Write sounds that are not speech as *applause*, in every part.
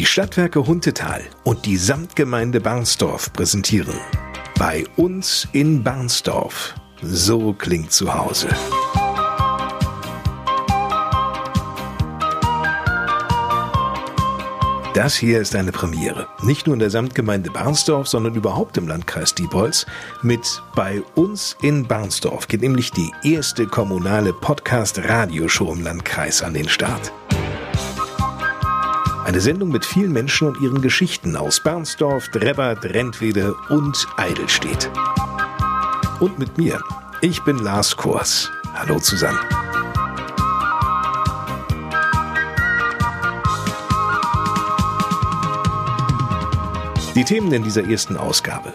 Die Stadtwerke Huntetal und die Samtgemeinde Barnsdorf präsentieren bei uns in Barnsdorf. So klingt zu Hause. Das hier ist eine Premiere. Nicht nur in der Samtgemeinde Barnsdorf, sondern überhaupt im Landkreis Diepholz. Mit Bei uns in Barnsdorf geht nämlich die erste kommunale Podcast-Radioshow im Landkreis an den Start. Eine Sendung mit vielen Menschen und ihren Geschichten aus Barnsdorf, Drebbert, Rentwede und Eidelstedt. Und mit mir. Ich bin Lars Kors. Hallo zusammen. Die Themen in dieser ersten Ausgabe.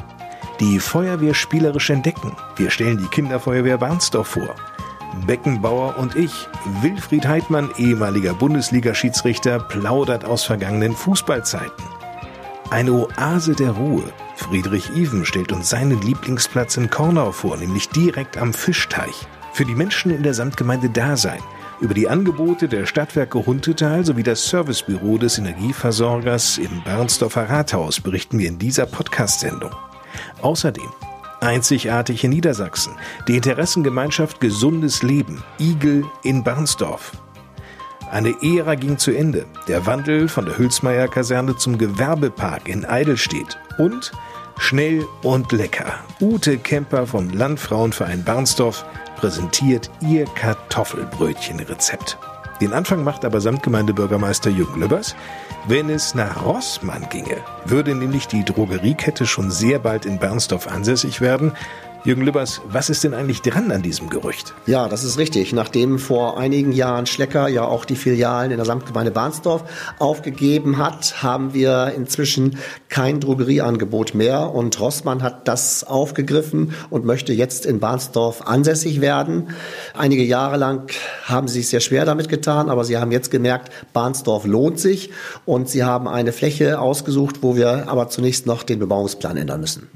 Die Feuerwehr spielerisch entdecken. Wir stellen die Kinderfeuerwehr Barnsdorf vor. Beckenbauer und ich, Wilfried Heidmann, ehemaliger Bundesliga-Schiedsrichter, plaudert aus vergangenen Fußballzeiten. Eine Oase der Ruhe. Friedrich Even stellt uns seinen Lieblingsplatz in Kornau vor, nämlich direkt am Fischteich. Für die Menschen in der Samtgemeinde Dasein. Über die Angebote der Stadtwerke Huntetal sowie das Servicebüro des Energieversorgers im Bernsdorfer Rathaus berichten wir in dieser Podcast-Sendung. Außerdem Einzigartig in Niedersachsen. Die Interessengemeinschaft Gesundes Leben. Igel in Barnsdorf. Eine Ära ging zu Ende. Der Wandel von der Hülsmeier-Kaserne zum Gewerbepark in Eidelstedt. Und schnell und lecker. Ute Kemper vom Landfrauenverein Barnsdorf präsentiert ihr Kartoffelbrötchenrezept. Den Anfang macht aber Samtgemeindebürgermeister Jürgen Lübbers, wenn es nach Rossmann ginge, würde nämlich die Drogeriekette schon sehr bald in Bernsdorf ansässig werden. Jürgen Lübbers, was ist denn eigentlich dran an diesem Gerücht? Ja, das ist richtig. Nachdem vor einigen Jahren Schlecker ja auch die Filialen in der Samtgemeinde Barnsdorf aufgegeben hat, haben wir inzwischen kein Drogerieangebot mehr und Rossmann hat das aufgegriffen und möchte jetzt in Barnsdorf ansässig werden. Einige Jahre lang haben sie sich sehr schwer damit getan, aber sie haben jetzt gemerkt, Barnsdorf lohnt sich und sie haben eine Fläche ausgesucht, wo wir aber zunächst noch den Bebauungsplan ändern müssen.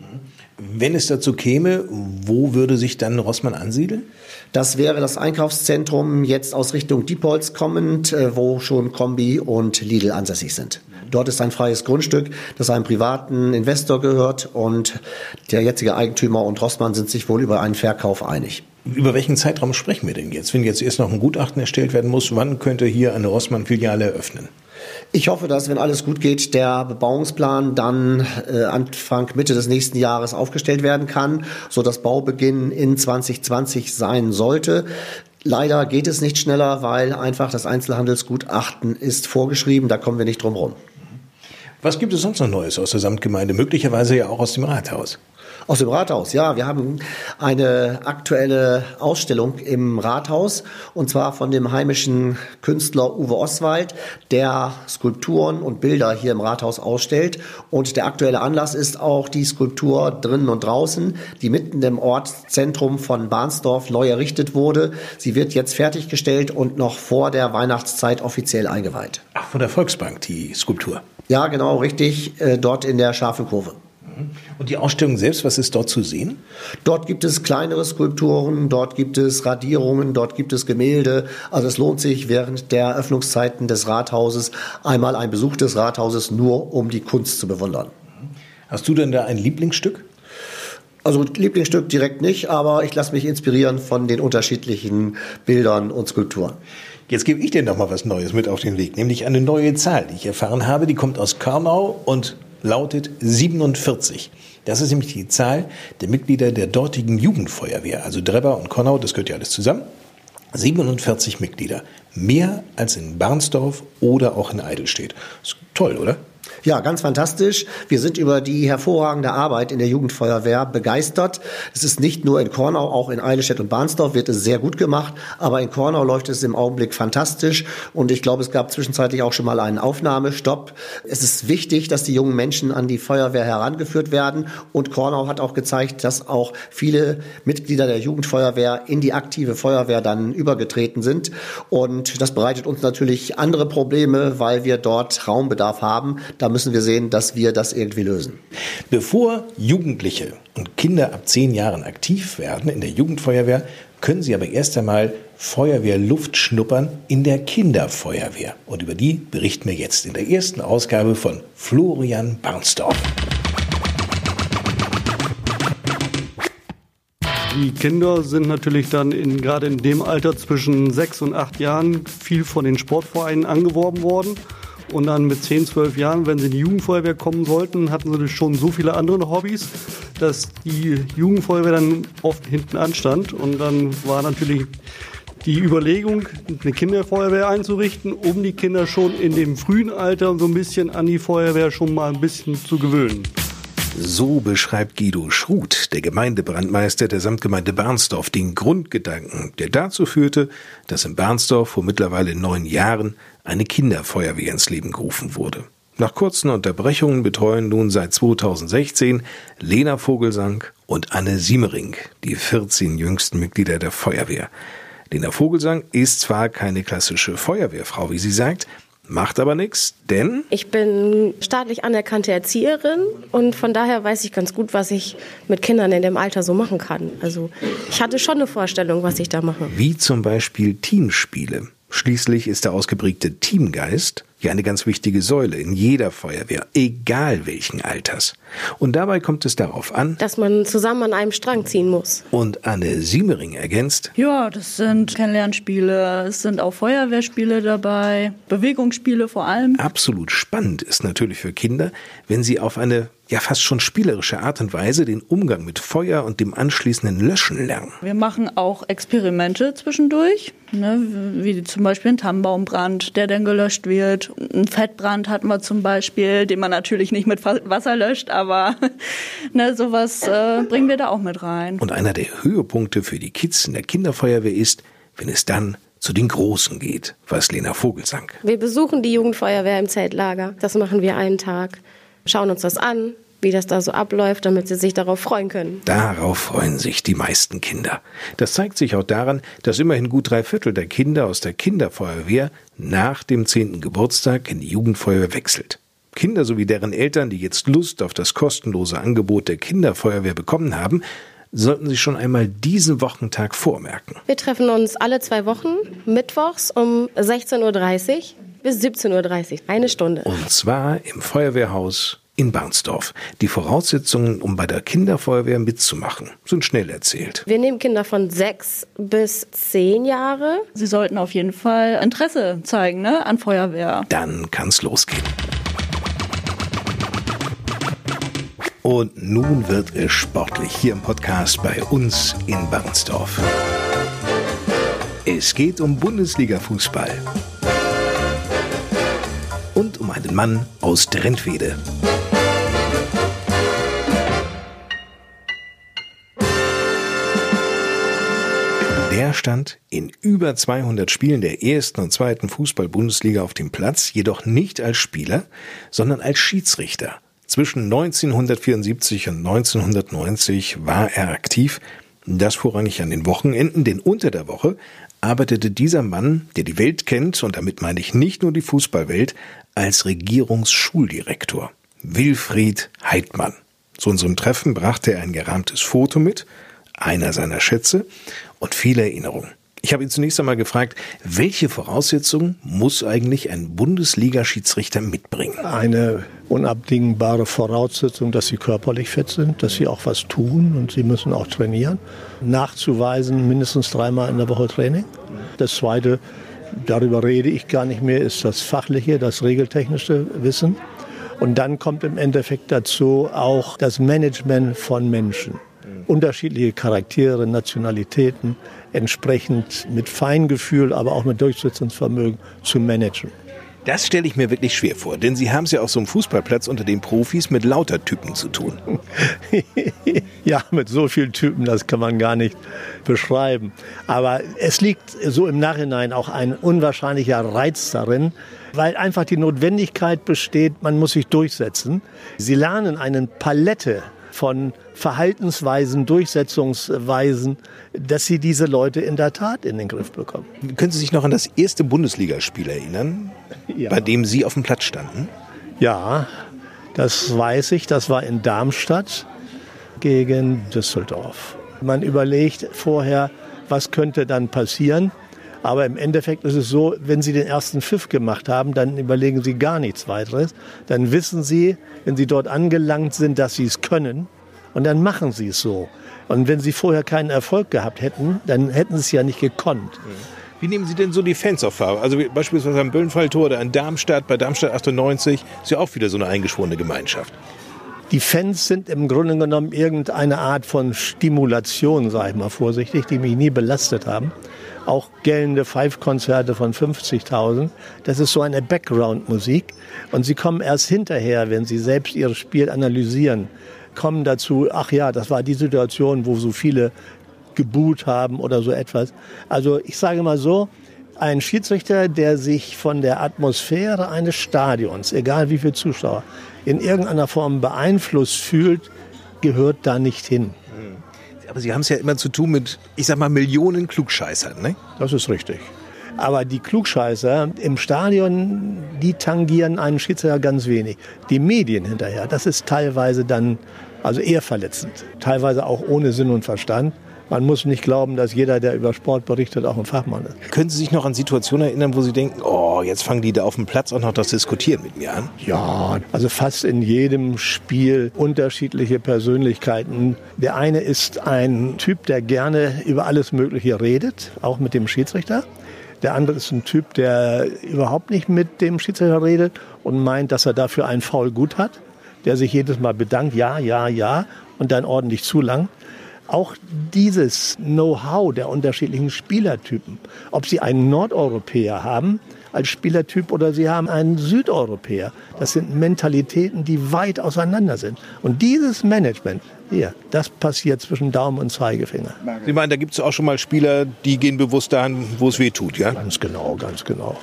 Wenn es dazu käme, wo würde sich dann Rossmann ansiedeln? Das wäre das Einkaufszentrum jetzt aus Richtung Diepholz kommend, äh, wo schon Kombi und Lidl ansässig sind. Dort ist ein freies Grundstück, das einem privaten Investor gehört und der jetzige Eigentümer und Rossmann sind sich wohl über einen Verkauf einig. Über welchen Zeitraum sprechen wir denn jetzt? Wenn jetzt erst noch ein Gutachten erstellt werden muss, wann könnte hier eine Rossmann-Filiale eröffnen? Ich hoffe, dass, wenn alles gut geht, der Bebauungsplan dann äh, Anfang, Mitte des nächsten Jahres aufgestellt werden kann, so dass Baubeginn in 2020 sein sollte. Leider geht es nicht schneller, weil einfach das Einzelhandelsgutachten ist vorgeschrieben. Da kommen wir nicht drum rum. Was gibt es sonst noch Neues aus der Samtgemeinde? Möglicherweise ja auch aus dem Rathaus. Aus dem Rathaus, ja. Wir haben eine aktuelle Ausstellung im Rathaus und zwar von dem heimischen Künstler Uwe Oswald, der Skulpturen und Bilder hier im Rathaus ausstellt. Und der aktuelle Anlass ist auch die Skulptur drinnen und draußen, die mitten im Ortszentrum von Barnsdorf neu errichtet wurde. Sie wird jetzt fertiggestellt und noch vor der Weihnachtszeit offiziell eingeweiht. Ach, von der Volksbank, die Skulptur. Ja, genau, richtig, äh, dort in der scharfen Kurve. Und die Ausstellung selbst, was ist dort zu sehen? Dort gibt es kleinere Skulpturen, dort gibt es Radierungen, dort gibt es Gemälde. Also es lohnt sich während der Öffnungszeiten des Rathauses einmal ein Besuch des Rathauses nur, um die Kunst zu bewundern. Hast du denn da ein Lieblingsstück? Also Lieblingsstück direkt nicht, aber ich lasse mich inspirieren von den unterschiedlichen Bildern und Skulpturen. Jetzt gebe ich dir noch mal was Neues mit auf den Weg, nämlich eine neue Zahl, die ich erfahren habe. Die kommt aus Körnau und lautet 47. Das ist nämlich die Zahl der Mitglieder der dortigen Jugendfeuerwehr, also Drebber und Konau, das gehört ja alles zusammen. 47 Mitglieder. Mehr als in Barnsdorf oder auch in Eidelstedt. Ist toll, oder? Ja, ganz fantastisch. Wir sind über die hervorragende Arbeit in der Jugendfeuerwehr begeistert. Es ist nicht nur in Kornau, auch in Eilestedt und Barnsdorf wird es sehr gut gemacht, aber in Kornau läuft es im Augenblick fantastisch und ich glaube, es gab zwischenzeitlich auch schon mal einen Aufnahmestopp. Es ist wichtig, dass die jungen Menschen an die Feuerwehr herangeführt werden und Kornau hat auch gezeigt, dass auch viele Mitglieder der Jugendfeuerwehr in die aktive Feuerwehr dann übergetreten sind und das bereitet uns natürlich andere Probleme, weil wir dort Raumbedarf haben. Da müssen wir sehen, dass wir das irgendwie lösen. Bevor Jugendliche und Kinder ab zehn Jahren aktiv werden in der Jugendfeuerwehr, können Sie aber erst einmal Feuerwehrluft schnuppern in der Kinderfeuerwehr. Und über die berichten wir jetzt in der ersten Ausgabe von Florian Barnsdorf. Die Kinder sind natürlich dann in, gerade in dem Alter zwischen sechs und acht Jahren viel von den Sportvereinen angeworben worden. Und dann mit 10, 12 Jahren, wenn sie in die Jugendfeuerwehr kommen sollten, hatten sie schon so viele andere Hobbys, dass die Jugendfeuerwehr dann oft hinten anstand. Und dann war natürlich die Überlegung, eine Kinderfeuerwehr einzurichten, um die Kinder schon in dem frühen Alter so ein bisschen an die Feuerwehr schon mal ein bisschen zu gewöhnen. So beschreibt Guido Schruth, der Gemeindebrandmeister der Samtgemeinde Barnsdorf, den Grundgedanken, der dazu führte, dass in Barnsdorf vor mittlerweile neun Jahren eine Kinderfeuerwehr ins Leben gerufen wurde. Nach kurzen Unterbrechungen betreuen nun seit 2016 Lena Vogelsang und Anne Siemering, die 14 jüngsten Mitglieder der Feuerwehr. Lena Vogelsang ist zwar keine klassische Feuerwehrfrau, wie sie sagt, Macht aber nichts, denn ich bin staatlich anerkannte Erzieherin und von daher weiß ich ganz gut, was ich mit Kindern in dem Alter so machen kann. Also ich hatte schon eine Vorstellung, was ich da mache. Wie zum Beispiel Teamspiele. Schließlich ist der ausgeprägte Teamgeist ja eine ganz wichtige Säule in jeder Feuerwehr, egal welchen Alters. Und dabei kommt es darauf an, dass man zusammen an einem Strang ziehen muss. Und Anne Siemering ergänzt, ja, das sind Kennenlernspiele, es sind auch Feuerwehrspiele dabei, Bewegungsspiele vor allem. Absolut spannend ist natürlich für Kinder, wenn sie auf eine ja fast schon spielerische Art und Weise den Umgang mit Feuer und dem anschließenden Löschen lernen. Wir machen auch Experimente zwischendurch, ne, wie zum Beispiel ein Tannenbaumbrand, der dann gelöscht wird. Ein Fettbrand hatten wir zum Beispiel, den man natürlich nicht mit Wasser löscht, aber *laughs* ne, sowas äh, bringen wir da auch mit rein. Und einer der Höhepunkte für die Kids in der Kinderfeuerwehr ist, wenn es dann zu den Großen geht, was Lena Vogelsang. Wir besuchen die Jugendfeuerwehr im Zeltlager. Das machen wir einen Tag schauen uns das an, wie das da so abläuft, damit sie sich darauf freuen können. Darauf freuen sich die meisten Kinder. Das zeigt sich auch daran, dass immerhin gut drei Viertel der Kinder aus der Kinderfeuerwehr nach dem zehnten Geburtstag in die Jugendfeuerwehr wechselt. Kinder sowie deren Eltern, die jetzt Lust auf das kostenlose Angebot der Kinderfeuerwehr bekommen haben, sollten sich schon einmal diesen Wochentag vormerken. Wir treffen uns alle zwei Wochen, mittwochs um 16.30 Uhr bis 17.30 Uhr, eine Stunde. Und zwar im Feuerwehrhaus in Barnsdorf. Die Voraussetzungen, um bei der Kinderfeuerwehr mitzumachen, sind schnell erzählt. Wir nehmen Kinder von sechs bis zehn Jahre. Sie sollten auf jeden Fall Interesse zeigen ne, an Feuerwehr. Dann kann's losgehen. Und nun wird es sportlich hier im Podcast bei uns in Barnsdorf. Es geht um Bundesliga-Fußball und um einen Mann aus Drentwede. Der stand in über 200 Spielen der ersten und zweiten Fußball-Bundesliga auf dem Platz, jedoch nicht als Spieler, sondern als Schiedsrichter. Zwischen 1974 und 1990 war er aktiv, das vorrangig an den Wochenenden, denn unter der Woche arbeitete dieser Mann, der die Welt kennt, und damit meine ich nicht nur die Fußballwelt, als Regierungsschuldirektor. Wilfried Heidmann. Zu unserem Treffen brachte er ein gerahmtes Foto mit, einer seiner Schätze und viele Erinnerungen. Ich habe ihn zunächst einmal gefragt, welche Voraussetzungen muss eigentlich ein Bundesliga-Schiedsrichter mitbringen? Eine unabdingbare Voraussetzung, dass sie körperlich fit sind, dass sie auch was tun und sie müssen auch trainieren. Nachzuweisen mindestens dreimal in der Woche Training. Das Zweite, darüber rede ich gar nicht mehr, ist das fachliche, das regeltechnische Wissen. Und dann kommt im Endeffekt dazu auch das Management von Menschen. Unterschiedliche Charaktere, Nationalitäten, entsprechend mit Feingefühl, aber auch mit Durchsetzungsvermögen zu managen. Das stelle ich mir wirklich schwer vor, denn Sie haben es ja auf so einem Fußballplatz unter den Profis mit lauter Typen zu tun. *laughs* ja, mit so vielen Typen, das kann man gar nicht beschreiben. Aber es liegt so im Nachhinein auch ein unwahrscheinlicher Reiz darin, weil einfach die Notwendigkeit besteht, man muss sich durchsetzen. Sie lernen eine Palette von Verhaltensweisen, Durchsetzungsweisen, dass sie diese Leute in der Tat in den Griff bekommen. Können Sie sich noch an das erste Bundesligaspiel erinnern, ja. bei dem Sie auf dem Platz standen? Ja, das weiß ich. Das war in Darmstadt gegen Düsseldorf. Man überlegt vorher, was könnte dann passieren. Aber im Endeffekt ist es so, wenn Sie den ersten Pfiff gemacht haben, dann überlegen Sie gar nichts weiteres. Dann wissen Sie, wenn Sie dort angelangt sind, dass Sie es können. Und dann machen Sie es so. Und wenn Sie vorher keinen Erfolg gehabt hätten, dann hätten Sie es ja nicht gekonnt. Wie nehmen Sie denn so die Fans auf Farbe? Also beispielsweise am Böllenfalltor oder in Darmstadt, bei Darmstadt 98, ist ja auch wieder so eine eingeschworene Gemeinschaft. Die Fans sind im Grunde genommen irgendeine Art von Stimulation, sage ich mal vorsichtig, die mich nie belastet haben. Auch gellende Five-Konzerte von 50.000. Das ist so eine Background-Musik. Und sie kommen erst hinterher, wenn sie selbst ihr Spiel analysieren, kommen dazu, ach ja, das war die Situation, wo so viele geboot haben oder so etwas. Also ich sage mal so, ein Schiedsrichter, der sich von der Atmosphäre eines Stadions, egal wie viele Zuschauer, in irgendeiner Form beeinflusst fühlt, gehört da nicht hin. Aber Sie haben es ja immer zu tun mit, ich sag mal, Millionen Klugscheißern, ne? Das ist richtig. Aber die Klugscheißer im Stadion, die tangieren einen Schiedsrichter ganz wenig. Die Medien hinterher, das ist teilweise dann also eher verletzend. Teilweise auch ohne Sinn und Verstand. Man muss nicht glauben, dass jeder, der über Sport berichtet, auch ein Fachmann ist. Können Sie sich noch an Situationen erinnern, wo Sie denken, oh, jetzt fangen die da auf dem Platz auch noch das Diskutieren mit mir an? Ja, also fast in jedem Spiel unterschiedliche Persönlichkeiten. Der eine ist ein Typ, der gerne über alles Mögliche redet, auch mit dem Schiedsrichter. Der andere ist ein Typ, der überhaupt nicht mit dem Schiedsrichter redet und meint, dass er dafür einen Foul gut hat, der sich jedes Mal bedankt, ja, ja, ja, und dann ordentlich zulangt auch dieses Know-how der unterschiedlichen Spielertypen, ob sie einen Nordeuropäer haben als Spielertyp oder sie haben einen Südeuropäer, das sind Mentalitäten, die weit auseinander sind. Und dieses Management, hier, das passiert zwischen Daumen und Zeigefinger. Sie meinen, da gibt es auch schon mal Spieler, die gehen bewusst dahin, wo es weh tut, ja? Ganz genau, ganz genau.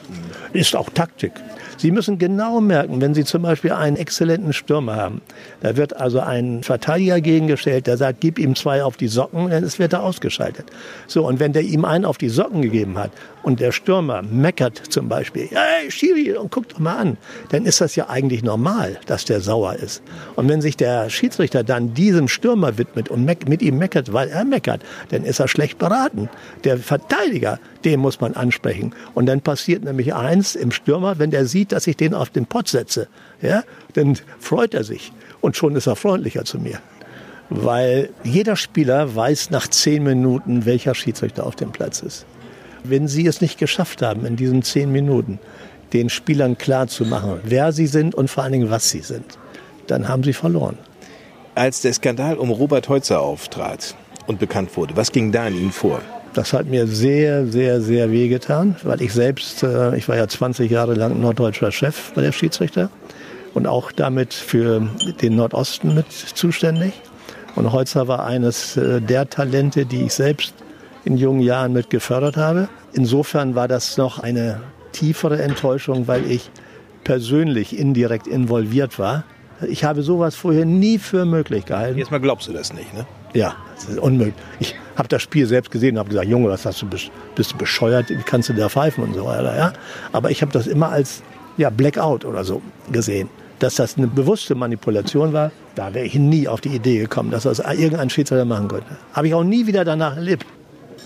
Ist auch Taktik. Sie müssen genau merken, wenn Sie zum Beispiel einen exzellenten Stürmer haben, da wird also ein Verteidiger gegengestellt, der sagt, gib ihm zwei auf die Socken, dann wird er ausgeschaltet. So, und wenn der ihm einen auf die Socken gegeben hat und der Stürmer meckert zum Beispiel, hey, Schiri, und guckt doch mal an, dann ist das ja eigentlich normal, dass der sauer ist. Und wenn sich der Schiedsrichter dann diesem Stürmer widmet und mit ihm meckert, weil er meckert, dann ist er schlecht beraten. Der Verteidiger, den muss man ansprechen. Und dann passiert nämlich eins im Stürmer, wenn der sieht, dass ich den auf den Pott setze, ja, dann freut er sich. Und schon ist er freundlicher zu mir. Weil jeder Spieler weiß nach zehn Minuten, welcher Schiedsrichter auf dem Platz ist. Wenn Sie es nicht geschafft haben, in diesen zehn Minuten den Spielern klar zu machen, wer sie sind und vor allen Dingen, was sie sind, dann haben sie verloren. Als der Skandal um Robert Heutzer auftrat und bekannt wurde, was ging da in Ihnen vor? Das hat mir sehr, sehr, sehr wehgetan, weil ich selbst, äh, ich war ja 20 Jahre lang norddeutscher Chef bei der Schiedsrichter und auch damit für den Nordosten mit zuständig. Und Heutzer war eines äh, der Talente, die ich selbst in jungen Jahren mit gefördert habe. Insofern war das noch eine tiefere Enttäuschung, weil ich persönlich indirekt involviert war. Ich habe sowas vorher nie für möglich gehalten. Jetzt mal glaubst du das nicht, ne? Ja, das ist unmöglich. Ich habe das Spiel selbst gesehen und habe gesagt, Junge, was hast du, bist du bescheuert, wie kannst du da pfeifen und so weiter. Ja? Aber ich habe das immer als ja, Blackout oder so gesehen. Dass das eine bewusste Manipulation war, da wäre ich nie auf die Idee gekommen, dass das irgendein Schiedsrichter machen könnte. Habe ich auch nie wieder danach erlebt.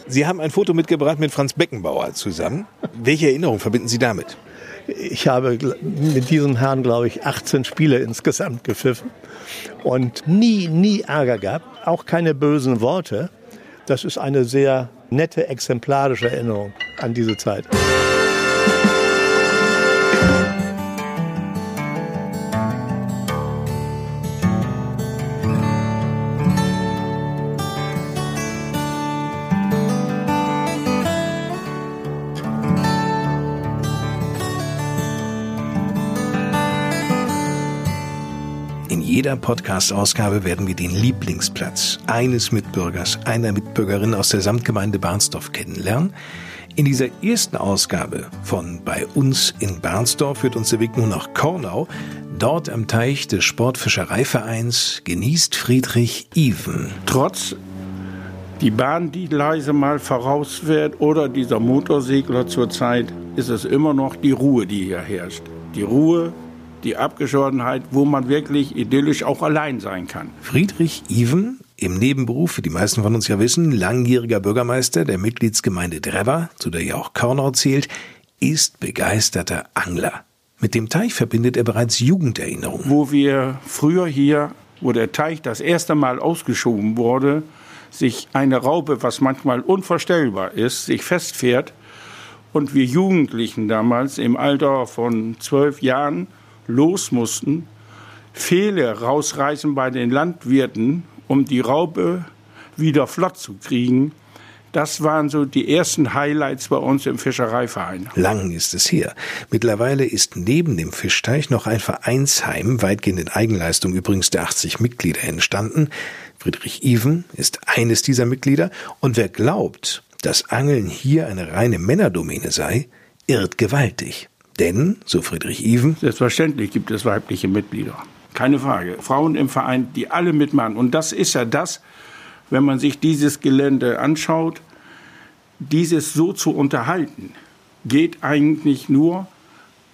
Sie haben ein Foto mitgebracht mit Franz Beckenbauer zusammen. Welche Erinnerung verbinden Sie damit? Ich habe mit diesem Herrn, glaube ich, 18 Spiele insgesamt gepfiffen und nie, nie Ärger gehabt, auch keine bösen Worte. Das ist eine sehr nette, exemplarische Erinnerung an diese Zeit. Jeder Podcast-Ausgabe werden wir den Lieblingsplatz eines Mitbürgers, einer Mitbürgerin aus der Samtgemeinde Barnsdorf kennenlernen. In dieser ersten Ausgabe von Bei uns in Barnsdorf führt uns der Weg nun nach Kornau. Dort am Teich des Sportfischereivereins genießt Friedrich Even. Trotz die Bahn, die leise mal voraus wird oder dieser Motorsegler zurzeit, ist es immer noch die Ruhe, die hier herrscht. Die Ruhe, die Abgeschottenheit, wo man wirklich idyllisch auch allein sein kann. Friedrich Even im Nebenberuf, wie die meisten von uns ja wissen, langjähriger Bürgermeister der Mitgliedsgemeinde Drever, zu der ja auch Körnau zählt, ist begeisterter Angler. Mit dem Teich verbindet er bereits Jugenderinnerungen. Wo wir früher hier, wo der Teich das erste Mal ausgeschoben wurde, sich eine Raupe, was manchmal unvorstellbar ist, sich festfährt und wir Jugendlichen damals im Alter von zwölf Jahren los mussten, Pfähle rausreißen bei den Landwirten, um die Raupe wieder flott zu kriegen. Das waren so die ersten Highlights bei uns im Fischereiverein. Lang ist es her. Mittlerweile ist neben dem Fischteich noch ein Vereinsheim, weitgehend in Eigenleistung übrigens der 80 Mitglieder entstanden. Friedrich Even ist eines dieser Mitglieder und wer glaubt, dass Angeln hier eine reine Männerdomäne sei, irrt gewaltig. Denn, so Friedrich Even, selbstverständlich gibt es weibliche Mitglieder. Keine Frage. Frauen im Verein, die alle mitmachen. Und das ist ja das, wenn man sich dieses Gelände anschaut, dieses so zu unterhalten, geht eigentlich nur,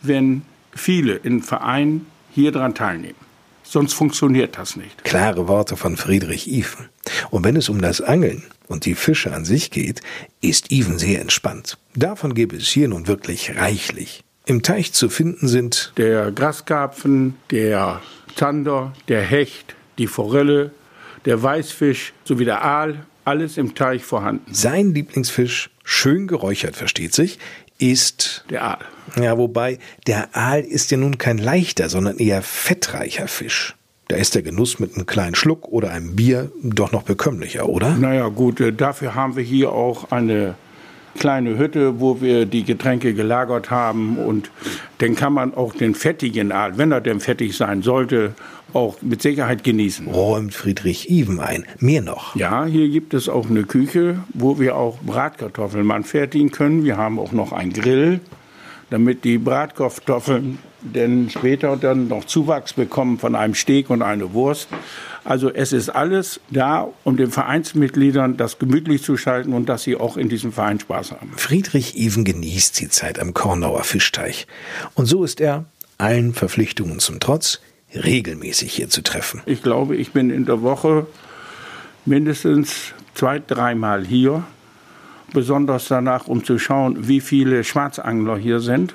wenn viele im Verein hier dran teilnehmen. Sonst funktioniert das nicht. Klare Worte von Friedrich Even. Und wenn es um das Angeln und die Fische an sich geht, ist Even sehr entspannt. Davon gäbe es hier nun wirklich reichlich. Im Teich zu finden sind der Graskarpfen, der Zander, der Hecht, die Forelle, der Weißfisch sowie der Aal, alles im Teich vorhanden. Sein Lieblingsfisch, schön geräuchert, versteht sich, ist der Aal. Ja, wobei der Aal ist ja nun kein leichter, sondern eher fettreicher Fisch. Da ist der Genuss mit einem kleinen Schluck oder einem Bier doch noch bekömmlicher, oder? Naja, gut, äh, dafür haben wir hier auch eine kleine Hütte, wo wir die Getränke gelagert haben. Und dann kann man auch den fettigen Aal, wenn er denn fettig sein sollte, auch mit Sicherheit genießen. Räumt Friedrich Even ein. Mehr noch. Ja, hier gibt es auch eine Küche, wo wir auch Bratkartoffeln anfertigen können. Wir haben auch noch einen Grill, damit die Bratkartoffeln denn später dann noch Zuwachs bekommen von einem Steak und einer Wurst. Also es ist alles da, um den Vereinsmitgliedern das gemütlich zu schalten und dass sie auch in diesem Verein Spaß haben. Friedrich Even genießt die Zeit am Kornauer Fischteich. Und so ist er, allen Verpflichtungen zum Trotz, regelmäßig hier zu treffen. Ich glaube, ich bin in der Woche mindestens zwei, dreimal hier. Besonders danach, um zu schauen, wie viele Schwarzangler hier sind.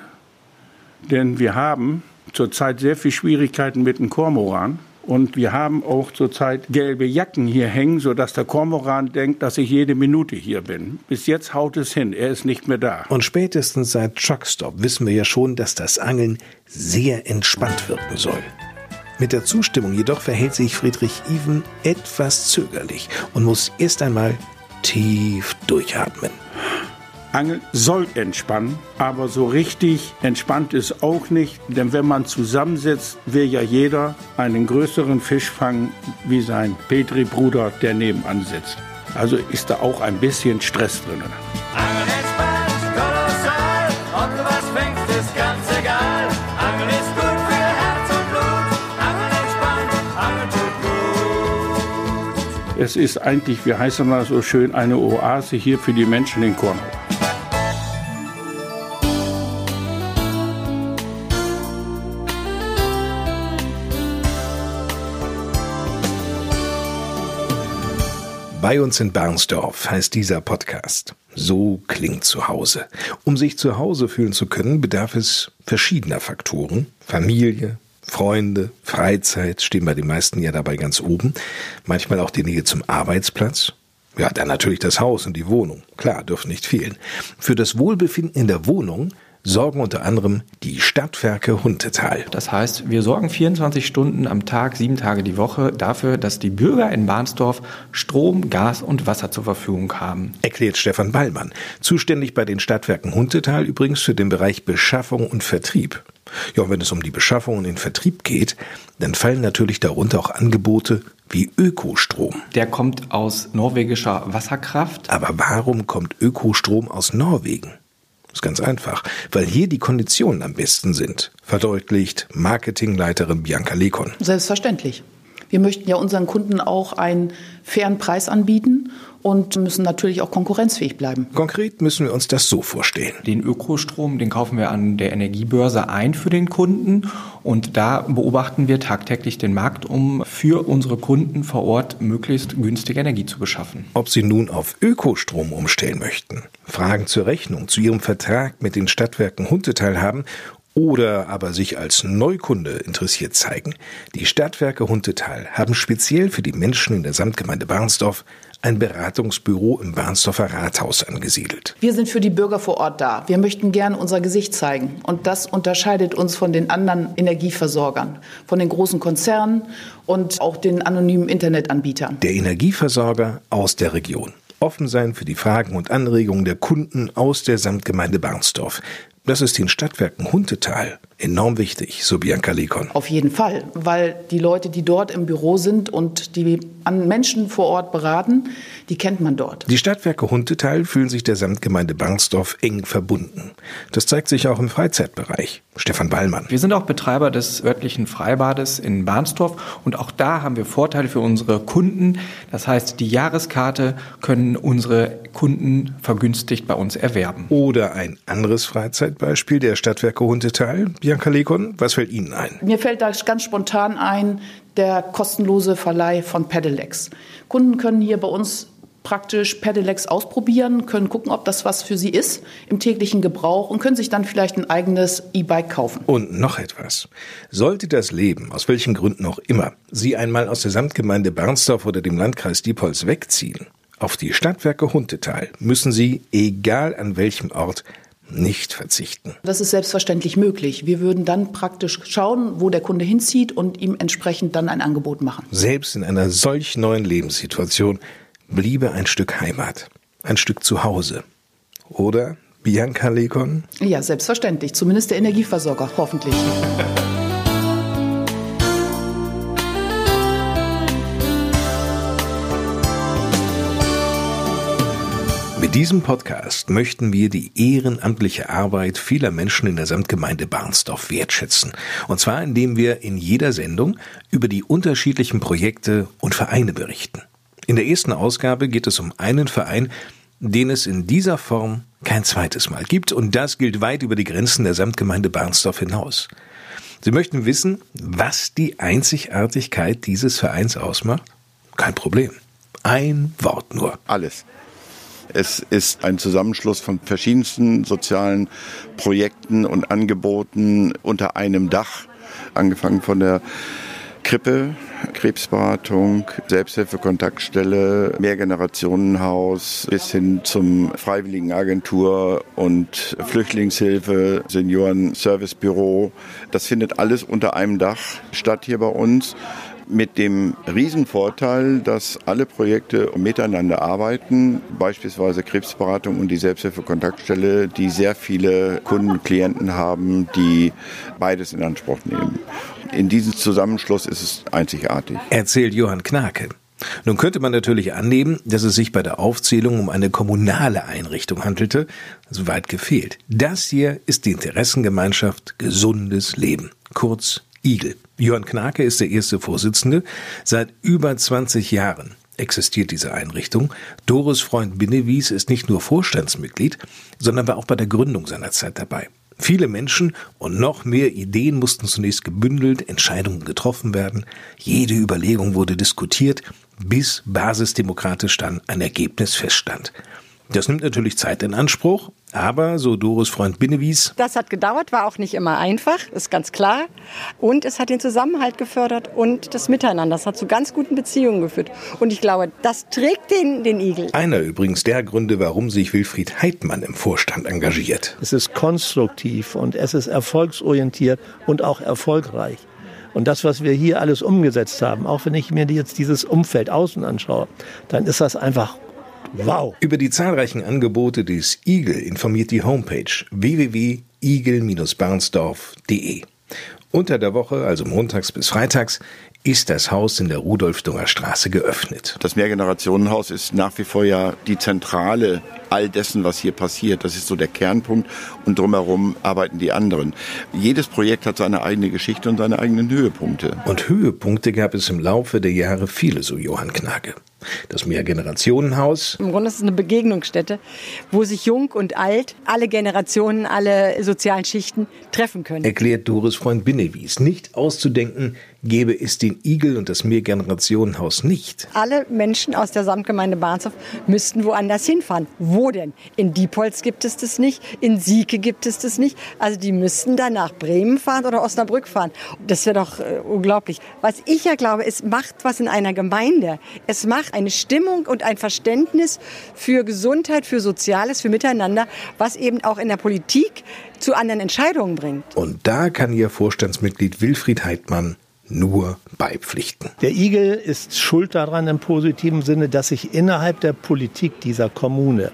Denn wir haben zurzeit sehr viele Schwierigkeiten mit dem Kormoran. Und wir haben auch zurzeit gelbe Jacken hier hängen, sodass der Kormoran denkt, dass ich jede Minute hier bin. Bis jetzt haut es hin, er ist nicht mehr da. Und spätestens seit Truckstop wissen wir ja schon, dass das Angeln sehr entspannt wirken soll. Mit der Zustimmung jedoch verhält sich Friedrich Even etwas zögerlich und muss erst einmal tief durchatmen. Angeln soll entspannen, aber so richtig entspannt ist auch nicht, denn wenn man zusammensetzt, will ja jeder einen größeren Fisch fangen wie sein Petri-Bruder, der nebenan sitzt. Also ist da auch ein bisschen Stress drin. Angeln entspannt, kolossal, ob du was fängst, ist ganz egal. Angeln ist gut für Herz und Blut, Angeln entspannt, Angeln tut gut. Es ist eigentlich, wie heißt es so schön, eine Oase hier für die Menschen in Kornau. Bei uns in Barnsdorf heißt dieser Podcast. So klingt zu Hause. Um sich zu Hause fühlen zu können, bedarf es verschiedener Faktoren. Familie, Freunde, Freizeit stehen bei den meisten ja dabei ganz oben. Manchmal auch die Nähe zum Arbeitsplatz. Ja, dann natürlich das Haus und die Wohnung. Klar, dürfen nicht fehlen. Für das Wohlbefinden in der Wohnung sorgen unter anderem die Stadtwerke Huntetal. Das heißt, wir sorgen 24 Stunden am Tag, sieben Tage die Woche dafür, dass die Bürger in Bahnsdorf Strom, Gas und Wasser zur Verfügung haben. Erklärt Stefan Ballmann, zuständig bei den Stadtwerken Huntetal übrigens für den Bereich Beschaffung und Vertrieb. Ja, und wenn es um die Beschaffung und den Vertrieb geht, dann fallen natürlich darunter auch Angebote wie Ökostrom. Der kommt aus norwegischer Wasserkraft. Aber warum kommt Ökostrom aus Norwegen? Das ist ganz einfach, weil hier die Konditionen am besten sind, verdeutlicht Marketingleiterin Bianca Lekon. Selbstverständlich. Wir möchten ja unseren Kunden auch einen fairen Preis anbieten und müssen natürlich auch konkurrenzfähig bleiben. Konkret müssen wir uns das so vorstellen. Den Ökostrom, den kaufen wir an der Energiebörse ein für den Kunden und da beobachten wir tagtäglich den Markt, um für unsere Kunden vor Ort möglichst günstige Energie zu beschaffen. Ob sie nun auf Ökostrom umstellen möchten, Fragen zur Rechnung, zu ihrem Vertrag mit den Stadtwerken Huntetal haben oder aber sich als Neukunde interessiert zeigen. Die Stadtwerke Huntetal haben speziell für die Menschen in der Samtgemeinde Barnsdorf ein Beratungsbüro im Barnsdorfer Rathaus angesiedelt. Wir sind für die Bürger vor Ort da. Wir möchten gern unser Gesicht zeigen. Und das unterscheidet uns von den anderen Energieversorgern, von den großen Konzernen und auch den anonymen Internetanbietern. Der Energieversorger aus der Region. Offen sein für die Fragen und Anregungen der Kunden aus der Samtgemeinde Barnsdorf. Das ist den Stadtwerken Huntetal enorm wichtig, so Bianca Lekon. Auf jeden Fall, weil die Leute, die dort im Büro sind und die an Menschen vor Ort beraten, die kennt man dort. Die Stadtwerke Huntetal fühlen sich der Samtgemeinde Barnsdorf eng verbunden. Das zeigt sich auch im Freizeitbereich. Stefan Ballmann. Wir sind auch Betreiber des örtlichen Freibades in Barnsdorf und auch da haben wir Vorteile für unsere Kunden. Das heißt, die Jahreskarte können unsere Kunden vergünstigt bei uns erwerben. Oder ein anderes Freizeitbeispiel der Stadtwerke Huntetal. Bianca Lekon, was fällt Ihnen ein? Mir fällt da ganz spontan ein der kostenlose Verleih von Pedelecs. Kunden können hier bei uns praktisch Pedelecs ausprobieren, können gucken, ob das was für sie ist im täglichen Gebrauch und können sich dann vielleicht ein eigenes E-Bike kaufen. Und noch etwas. Sollte das Leben, aus welchen Gründen auch immer, Sie einmal aus der Samtgemeinde Bernsdorf oder dem Landkreis Diepholz wegziehen, auf die Stadtwerke Huntetal müssen Sie, egal an welchem Ort, nicht verzichten. Das ist selbstverständlich möglich. Wir würden dann praktisch schauen, wo der Kunde hinzieht und ihm entsprechend dann ein Angebot machen. Selbst in einer solch neuen Lebenssituation bliebe ein Stück Heimat, ein Stück Zuhause. Oder, Bianca Lekon? Ja, selbstverständlich. Zumindest der Energieversorger, hoffentlich. *laughs* Mit diesem Podcast möchten wir die ehrenamtliche Arbeit vieler Menschen in der Samtgemeinde Barnsdorf wertschätzen. Und zwar indem wir in jeder Sendung über die unterschiedlichen Projekte und Vereine berichten. In der ersten Ausgabe geht es um einen Verein, den es in dieser Form kein zweites Mal gibt. Und das gilt weit über die Grenzen der Samtgemeinde Barnsdorf hinaus. Sie möchten wissen, was die Einzigartigkeit dieses Vereins ausmacht? Kein Problem. Ein Wort nur. Alles. Es ist ein Zusammenschluss von verschiedensten sozialen Projekten und Angeboten unter einem Dach, angefangen von der Krippe, Krebsberatung, Selbsthilfekontaktstelle, Mehrgenerationenhaus bis hin zum Freiwilligenagentur und Flüchtlingshilfe, Senioren-Servicebüro. Das findet alles unter einem Dach statt hier bei uns mit dem Riesenvorteil, dass alle Projekte miteinander arbeiten, beispielsweise Krebsberatung und die Selbsthilfekontaktstelle, die sehr viele Kunden, Klienten haben, die beides in Anspruch nehmen. In diesem Zusammenschluss ist es einzigartig. Erzählt Johann Knake. Nun könnte man natürlich annehmen, dass es sich bei der Aufzählung um eine kommunale Einrichtung handelte. So weit gefehlt. Das hier ist die Interessengemeinschaft Gesundes Leben, kurz Igel. Jörn Knake ist der erste Vorsitzende. Seit über 20 Jahren existiert diese Einrichtung. Doris Freund Binnewies ist nicht nur Vorstandsmitglied, sondern war auch bei der Gründung seiner Zeit dabei. Viele Menschen und noch mehr Ideen mussten zunächst gebündelt, Entscheidungen getroffen werden. Jede Überlegung wurde diskutiert, bis basisdemokratisch dann ein Ergebnis feststand. Das nimmt natürlich Zeit in Anspruch, aber, so Doris Freund Binnewies. Das hat gedauert, war auch nicht immer einfach, ist ganz klar. Und es hat den Zusammenhalt gefördert und das Miteinander. Das hat zu ganz guten Beziehungen geführt. Und ich glaube, das trägt den, den Igel. Einer übrigens der Gründe, warum sich Wilfried Heidmann im Vorstand engagiert. Es ist konstruktiv und es ist erfolgsorientiert und auch erfolgreich. Und das, was wir hier alles umgesetzt haben, auch wenn ich mir jetzt dieses Umfeld außen anschaue, dann ist das einfach Wow. Über die zahlreichen Angebote des Igel informiert die Homepage www.igel-barnsdorf.de. Unter der Woche, also montags bis freitags, ist das Haus in der Rudolf-Dunger Straße geöffnet. Das Mehrgenerationenhaus ist nach wie vor ja die Zentrale all dessen, was hier passiert. Das ist so der Kernpunkt und drumherum arbeiten die anderen. Jedes Projekt hat seine eigene Geschichte und seine eigenen Höhepunkte. Und Höhepunkte gab es im Laufe der Jahre viele, so Johann Knage. Das Mehrgenerationenhaus. Im Grunde ist es eine Begegnungsstätte, wo sich jung und alt, alle Generationen, alle sozialen Schichten treffen können. Erklärt Doris Freund Binnewies. Nicht auszudenken, gäbe es den Igel und das Mehrgenerationenhaus nicht. Alle Menschen aus der Samtgemeinde Barnsdorf müssten woanders hinfahren. Wo denn? In Diepholz gibt es das nicht, in Sieke gibt es das nicht. Also die müssten dann nach Bremen fahren oder Osnabrück fahren. Das wäre doch äh, unglaublich. Was ich ja glaube, es macht was in einer Gemeinde. Es macht eine Stimmung und ein Verständnis für Gesundheit, für Soziales, für Miteinander, was eben auch in der Politik zu anderen Entscheidungen bringt. Und da kann Ihr Vorstandsmitglied Wilfried Heidmann nur beipflichten. Der Igel ist schuld daran im positiven Sinne, dass sich innerhalb der Politik dieser Kommune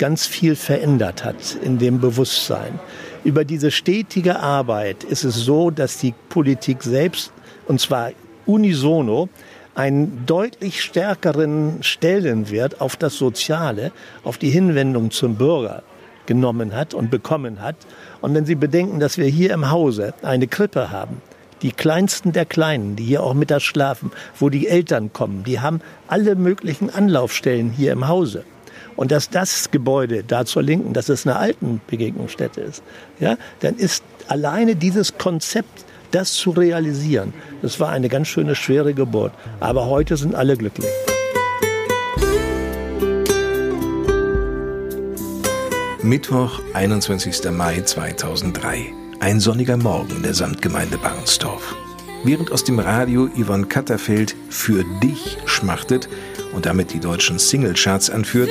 ganz viel verändert hat in dem Bewusstsein. Über diese stetige Arbeit ist es so, dass die Politik selbst, und zwar unisono, einen deutlich stärkeren Stellenwert auf das Soziale, auf die Hinwendung zum Bürger genommen hat und bekommen hat. Und wenn Sie bedenken, dass wir hier im Hause eine Krippe haben, die kleinsten der Kleinen, die hier auch mittags schlafen, wo die Eltern kommen, die haben alle möglichen Anlaufstellen hier im Hause. Und dass das Gebäude da zur Linken, dass es eine Altenbegegnungsstätte ist, ja, dann ist alleine dieses Konzept, das zu realisieren, das war eine ganz schöne schwere Geburt. Aber heute sind alle glücklich. Mittwoch, 21. Mai 2003. Ein sonniger Morgen in der Samtgemeinde Barnsdorf. Während aus dem Radio Yvonne Katterfeld für dich schmachtet und damit die deutschen Singlecharts anführt,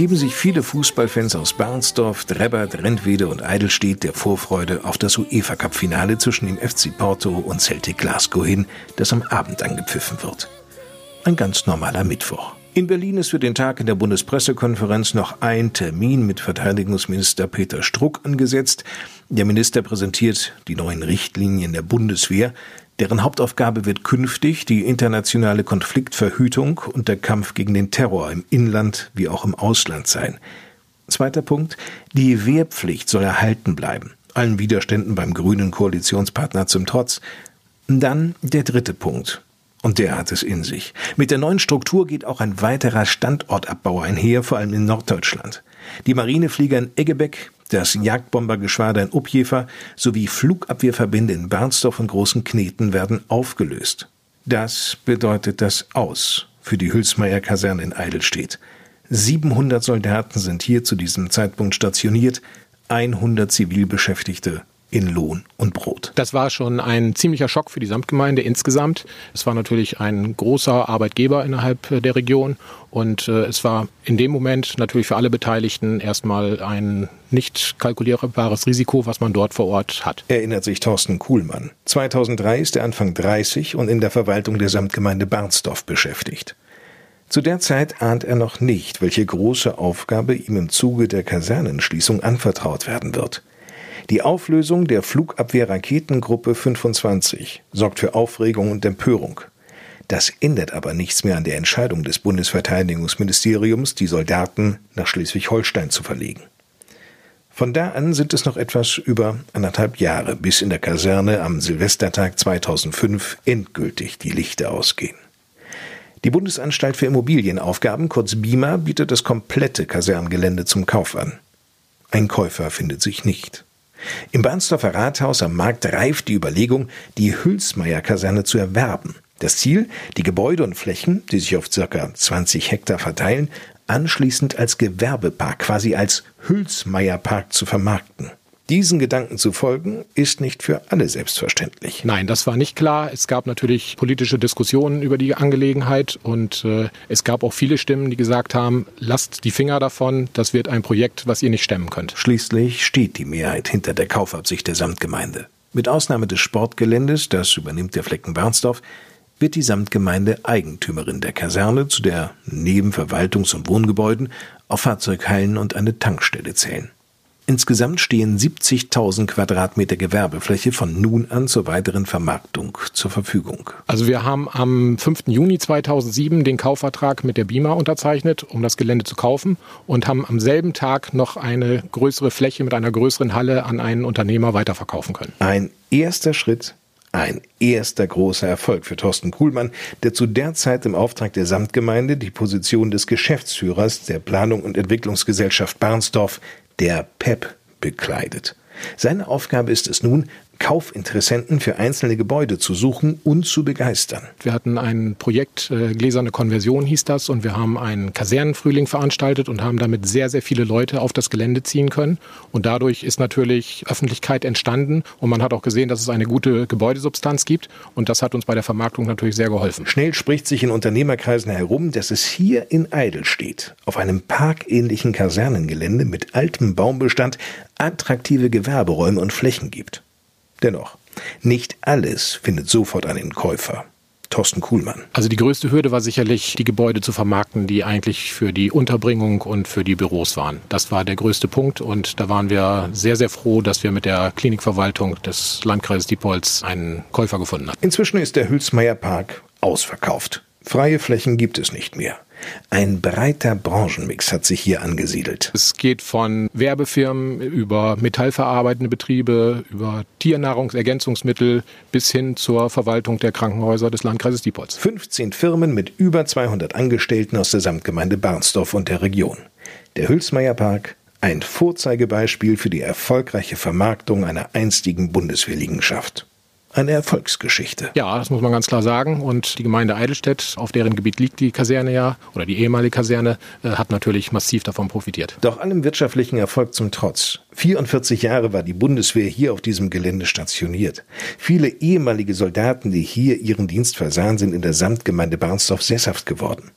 geben sich viele Fußballfans aus Barnsdorf, Drebbert, Rentwede und Eidelstedt der Vorfreude auf das UEFA-Cup-Finale zwischen dem FC Porto und Celtic Glasgow hin, das am Abend angepfiffen wird. Ein ganz normaler Mittwoch. In Berlin ist für den Tag in der Bundespressekonferenz noch ein Termin mit Verteidigungsminister Peter Struck angesetzt. Der Minister präsentiert die neuen Richtlinien der Bundeswehr. Deren Hauptaufgabe wird künftig die internationale Konfliktverhütung und der Kampf gegen den Terror im Inland wie auch im Ausland sein. Zweiter Punkt. Die Wehrpflicht soll erhalten bleiben. Allen Widerständen beim grünen Koalitionspartner zum Trotz. Dann der dritte Punkt. Und der hat es in sich. Mit der neuen Struktur geht auch ein weiterer Standortabbau einher, vor allem in Norddeutschland. Die Marineflieger in Eggebeck, das Jagdbombergeschwader in Upjefer sowie Flugabwehrverbände in Bernsdorf und Großen Kneten werden aufgelöst. Das bedeutet das Aus für die Hülsmeier Kaserne in Eidelstedt. 700 Soldaten sind hier zu diesem Zeitpunkt stationiert, 100 Zivilbeschäftigte in Lohn und Brot. Das war schon ein ziemlicher Schock für die Samtgemeinde insgesamt. Es war natürlich ein großer Arbeitgeber innerhalb der Region und äh, es war in dem Moment natürlich für alle Beteiligten erstmal ein nicht kalkulierbares Risiko, was man dort vor Ort hat. Erinnert sich Thorsten Kuhlmann. 2003 ist er Anfang 30 und in der Verwaltung der Samtgemeinde Barnsdorf beschäftigt. Zu der Zeit ahnt er noch nicht, welche große Aufgabe ihm im Zuge der Kasernenschließung anvertraut werden wird. Die Auflösung der Flugabwehr-Raketengruppe 25 sorgt für Aufregung und Empörung. Das ändert aber nichts mehr an der Entscheidung des Bundesverteidigungsministeriums, die Soldaten nach Schleswig-Holstein zu verlegen. Von da an sind es noch etwas über anderthalb Jahre, bis in der Kaserne am Silvestertag 2005 endgültig die Lichter ausgehen. Die Bundesanstalt für Immobilienaufgaben, kurz BIMA, bietet das komplette Kaserngelände zum Kauf an. Ein Käufer findet sich nicht. Im Barnsdorfer Rathaus am Markt reift die Überlegung, die Hülsmeier-Kaserne zu erwerben. Das Ziel, die Gebäude und Flächen, die sich auf circa 20 Hektar verteilen, anschließend als Gewerbepark, quasi als Hülsmeierpark zu vermarkten. Diesen Gedanken zu folgen, ist nicht für alle selbstverständlich. Nein, das war nicht klar. Es gab natürlich politische Diskussionen über die Angelegenheit und äh, es gab auch viele Stimmen, die gesagt haben, lasst die Finger davon, das wird ein Projekt, was ihr nicht stemmen könnt. Schließlich steht die Mehrheit hinter der Kaufabsicht der Samtgemeinde. Mit Ausnahme des Sportgeländes, das übernimmt der Flecken Barnsdorf, wird die Samtgemeinde Eigentümerin der Kaserne, zu der neben Verwaltungs- und Wohngebäuden auch Fahrzeughallen und eine Tankstelle zählen. Insgesamt stehen 70.000 Quadratmeter Gewerbefläche von nun an zur weiteren Vermarktung zur Verfügung. Also wir haben am 5. Juni 2007 den Kaufvertrag mit der BIMA unterzeichnet, um das Gelände zu kaufen und haben am selben Tag noch eine größere Fläche mit einer größeren Halle an einen Unternehmer weiterverkaufen können. Ein erster Schritt Ein erster großer Erfolg für Thorsten Kuhlmann, der zu der Zeit im Auftrag der Samtgemeinde die Position des Geschäftsführers der Planung und Entwicklungsgesellschaft Barnsdorf, der PEP, bekleidet. Seine Aufgabe ist es nun, Kaufinteressenten für einzelne Gebäude zu suchen und zu begeistern. Wir hatten ein Projekt, äh, Gläserne Konversion hieß das, und wir haben einen Kasernenfrühling veranstaltet und haben damit sehr, sehr viele Leute auf das Gelände ziehen können. Und dadurch ist natürlich Öffentlichkeit entstanden und man hat auch gesehen, dass es eine gute Gebäudesubstanz gibt. Und das hat uns bei der Vermarktung natürlich sehr geholfen. Schnell spricht sich in Unternehmerkreisen herum, dass es hier in Eidelstedt auf einem parkähnlichen Kasernengelände mit altem Baumbestand attraktive Gewerberäume und Flächen gibt. Dennoch, nicht alles findet sofort einen Käufer. Thorsten Kuhlmann. Also die größte Hürde war sicherlich, die Gebäude zu vermarkten, die eigentlich für die Unterbringung und für die Büros waren. Das war der größte Punkt und da waren wir sehr, sehr froh, dass wir mit der Klinikverwaltung des Landkreises Diepholz einen Käufer gefunden haben. Inzwischen ist der Hülsmeier Park ausverkauft. Freie Flächen gibt es nicht mehr. Ein breiter Branchenmix hat sich hier angesiedelt. Es geht von Werbefirmen über metallverarbeitende Betriebe, über Tiernahrungsergänzungsmittel bis hin zur Verwaltung der Krankenhäuser des Landkreises Diepholz. 15 Firmen mit über 200 Angestellten aus der Samtgemeinde Barnsdorf und der Region. Der Hülsmeier Park, ein Vorzeigebeispiel für die erfolgreiche Vermarktung einer einstigen Bundeswehrliegenschaft eine Erfolgsgeschichte. Ja, das muss man ganz klar sagen. Und die Gemeinde Eidelstedt, auf deren Gebiet liegt die Kaserne ja, oder die ehemalige Kaserne, äh, hat natürlich massiv davon profitiert. Doch allem wirtschaftlichen Erfolg zum Trotz. 44 Jahre war die Bundeswehr hier auf diesem Gelände stationiert. Viele ehemalige Soldaten, die hier ihren Dienst versahen, sind in der Samtgemeinde Barnsdorf sesshaft geworden.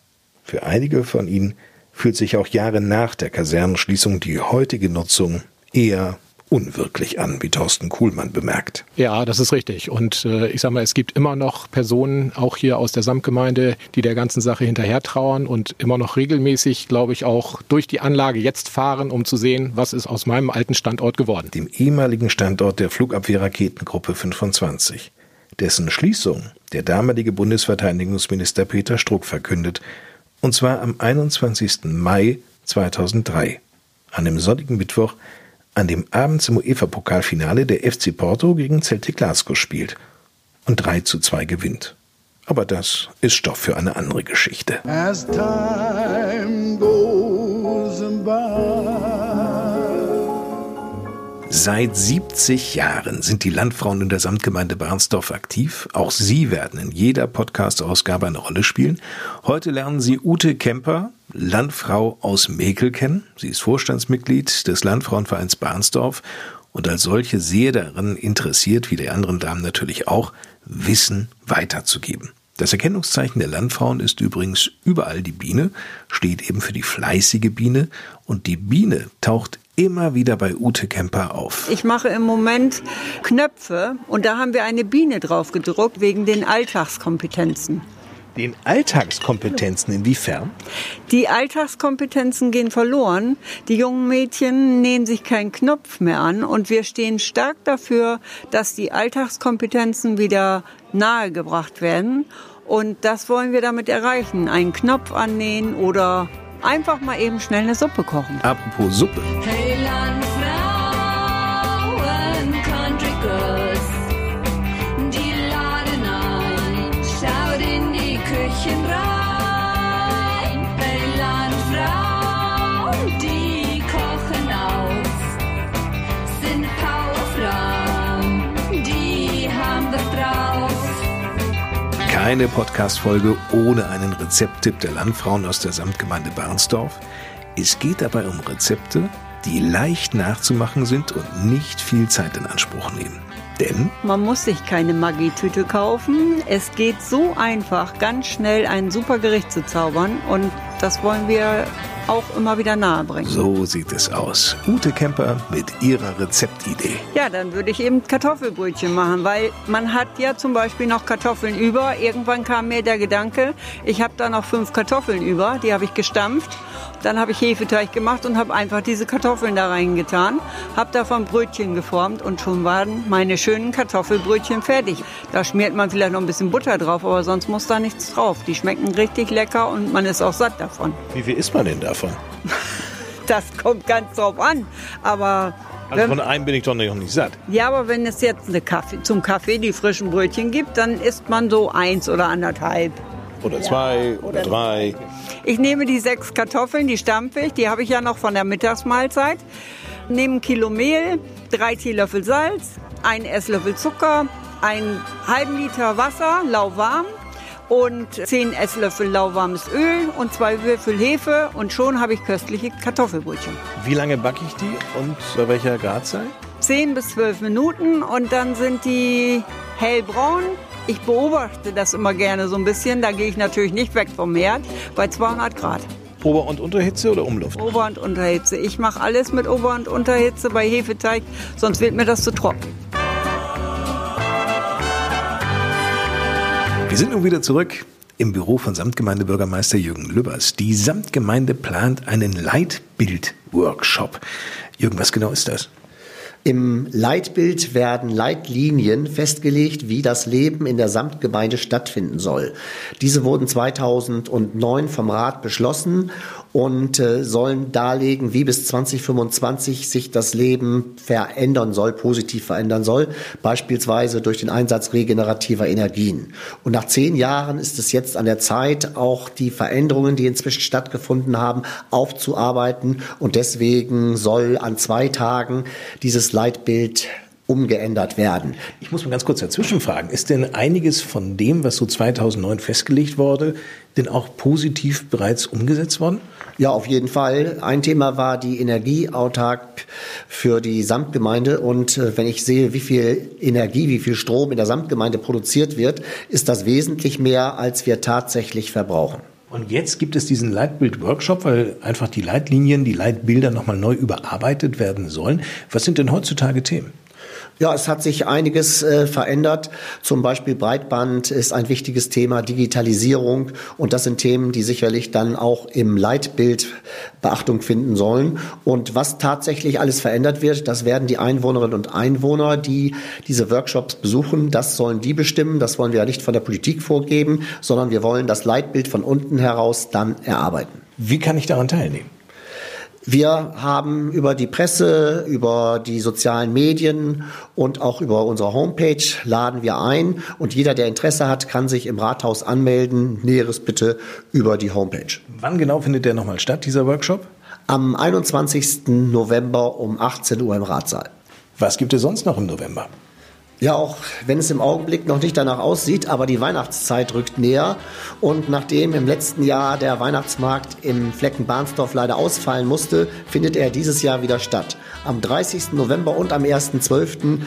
Für einige von ihnen fühlt sich auch Jahre nach der Kasernenschließung die heutige Nutzung eher unwirklich an, wie Thorsten Kuhlmann bemerkt. Ja, das ist richtig. Und äh, ich sage mal, es gibt immer noch Personen, auch hier aus der Samtgemeinde, die der ganzen Sache hinterher trauern und immer noch regelmäßig, glaube ich, auch durch die Anlage jetzt fahren, um zu sehen, was ist aus meinem alten Standort geworden. Dem ehemaligen Standort der Flugabwehrraketengruppe 25. Dessen Schließung der damalige Bundesverteidigungsminister Peter Struck verkündet, und zwar am 21. Mai 2003. An dem sonnigen Mittwoch an dem abends im UEFA-Pokalfinale der FC Porto gegen Celtic Glasgow spielt und 3 zu 2 gewinnt. Aber das ist Stoff für eine andere Geschichte. As time goes by. Seit 70 Jahren sind die Landfrauen in der Samtgemeinde Barnsdorf aktiv. Auch sie werden in jeder Podcast-Ausgabe eine Rolle spielen. Heute lernen Sie Ute Kemper, Landfrau aus Mekel kennen. Sie ist Vorstandsmitglied des Landfrauenvereins Barnsdorf und als solche sehr daran interessiert, wie die anderen Damen natürlich auch, Wissen weiterzugeben. Das Erkennungszeichen der Landfrauen ist übrigens überall die Biene, steht eben für die fleißige Biene und die Biene taucht immer wieder bei Ute Kemper auf. Ich mache im Moment Knöpfe und da haben wir eine Biene drauf gedruckt wegen den Alltagskompetenzen. Den Alltagskompetenzen inwiefern? Die Alltagskompetenzen gehen verloren. Die jungen Mädchen nähen sich keinen Knopf mehr an und wir stehen stark dafür, dass die Alltagskompetenzen wieder nahegebracht werden. Und das wollen wir damit erreichen. Einen Knopf annähen oder einfach mal eben schnell eine Suppe kochen. Apropos Suppe. Hey Landfrauen, Keine Podcast-Folge ohne einen Rezepttipp der Landfrauen aus der Samtgemeinde Barnsdorf. Es geht dabei um Rezepte, die leicht nachzumachen sind und nicht viel Zeit in Anspruch nehmen. Denn man muss sich keine Maggi-Tüte kaufen. Es geht so einfach, ganz schnell ein super Gericht zu zaubern und das wollen wir auch immer wieder nahebringen. So sieht es aus. Ute Kemper mit ihrer Rezeptidee. Ja, dann würde ich eben Kartoffelbrötchen machen, weil man hat ja zum Beispiel noch Kartoffeln über. Irgendwann kam mir der Gedanke, ich habe da noch fünf Kartoffeln über, die habe ich gestampft. Dann habe ich Hefeteig gemacht und habe einfach diese Kartoffeln da reingetan, habe davon Brötchen geformt und schon waren meine schönen Kartoffelbrötchen fertig. Da schmiert man vielleicht noch ein bisschen Butter drauf, aber sonst muss da nichts drauf. Die schmecken richtig lecker und man ist auch satt davon. Wie viel isst man denn davon? *laughs* Das kommt ganz drauf an. Aber Also von einem bin ich doch noch nicht satt. Ja, aber wenn es jetzt Kaffee, zum Kaffee die frischen Brötchen gibt, dann isst man so eins oder anderthalb. Oder zwei oder drei. Ich nehme die sechs Kartoffeln, die stampfe ich, die habe ich ja noch von der Mittagsmahlzeit. Nehme ein Kilo Mehl, drei Teelöffel Salz, einen Esslöffel Zucker, einen halben Liter Wasser, lauwarm und zehn Esslöffel lauwarmes Öl und zwei Würfel Hefe und schon habe ich köstliche Kartoffelbrötchen. Wie lange backe ich die und bei welcher Gradzahl? 10 bis 12 Minuten und dann sind die hellbraun. Ich beobachte das immer gerne so ein bisschen, da gehe ich natürlich nicht weg vom Herd, bei 200 Grad. Ober- und Unterhitze oder Umluft? Ober- und Unterhitze. Ich mache alles mit Ober- und Unterhitze bei Hefeteig, sonst wird mir das zu trocken. Wir sind nun wieder zurück im Büro von Samtgemeindebürgermeister Jürgen Lübbers. Die Samtgemeinde plant einen Leitbild-Workshop. Jürgen, was genau ist das? Im Leitbild werden Leitlinien festgelegt, wie das Leben in der Samtgemeinde stattfinden soll. Diese wurden 2009 vom Rat beschlossen und äh, sollen darlegen, wie bis 2025 sich das Leben verändern soll, positiv verändern soll, beispielsweise durch den Einsatz regenerativer Energien. Und nach zehn Jahren ist es jetzt an der Zeit, auch die Veränderungen, die inzwischen stattgefunden haben, aufzuarbeiten. Und deswegen soll an zwei Tagen dieses Leitbild umgeändert werden. Ich muss mal ganz kurz dazwischen fragen. Ist denn einiges von dem, was so 2009 festgelegt wurde, denn auch positiv bereits umgesetzt worden? Ja, auf jeden Fall. Ein Thema war die Energieautark für die Samtgemeinde. Und äh, wenn ich sehe, wie viel Energie, wie viel Strom in der Samtgemeinde produziert wird, ist das wesentlich mehr, als wir tatsächlich verbrauchen. Und jetzt gibt es diesen Leitbild-Workshop, weil einfach die Leitlinien, die Leitbilder nochmal neu überarbeitet werden sollen. Was sind denn heutzutage Themen? Ja, es hat sich einiges äh, verändert. Zum Beispiel Breitband ist ein wichtiges Thema, Digitalisierung. Und das sind Themen, die sicherlich dann auch im Leitbild Beachtung finden sollen. Und was tatsächlich alles verändert wird, das werden die Einwohnerinnen und Einwohner, die diese Workshops besuchen, das sollen die bestimmen. Das wollen wir ja nicht von der Politik vorgeben, sondern wir wollen das Leitbild von unten heraus dann erarbeiten. Wie kann ich daran teilnehmen? Wir haben über die Presse, über die sozialen Medien und auch über unsere Homepage laden wir ein und jeder, der Interesse hat, kann sich im Rathaus anmelden. Näheres bitte über die Homepage. Wann genau findet der nochmal statt, dieser Workshop? Am 21. November um 18 Uhr im Ratssaal. Was gibt es sonst noch im November? Ja, auch wenn es im Augenblick noch nicht danach aussieht, aber die Weihnachtszeit rückt näher. Und nachdem im letzten Jahr der Weihnachtsmarkt im Flecken Bahnsdorf leider ausfallen musste, findet er dieses Jahr wieder statt. Am 30. November und am 1.12.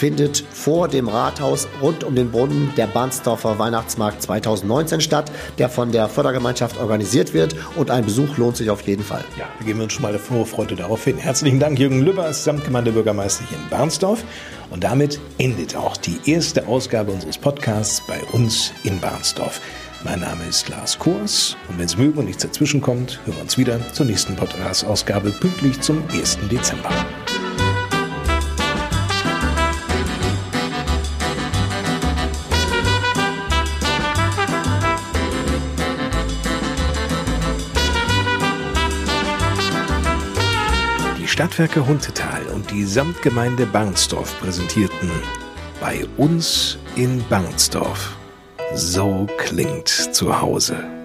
findet vor dem Rathaus rund um den Brunnen der Bahnsdorfer Weihnachtsmarkt 2019 statt, der von der Fördergemeinschaft organisiert wird. Und ein Besuch lohnt sich auf jeden Fall. Ja, wir geben uns schon mal eine Vorfreude darauf hin. Herzlichen Dank, Jürgen Lübbers, Samtgemeindebürgermeister hier in Barnsdorf. Und damit endet auch die erste Ausgabe unseres Podcasts bei uns in Barnsdorf. Mein Name ist Lars Kors und wenn es mögen und nichts dazwischen kommt, hören wir uns wieder zur nächsten Podcast-Ausgabe pünktlich zum 1. Dezember. Stadtwerke Huntetal und die Samtgemeinde Barnsdorf präsentierten bei uns in Barnsdorf. So klingt zu Hause.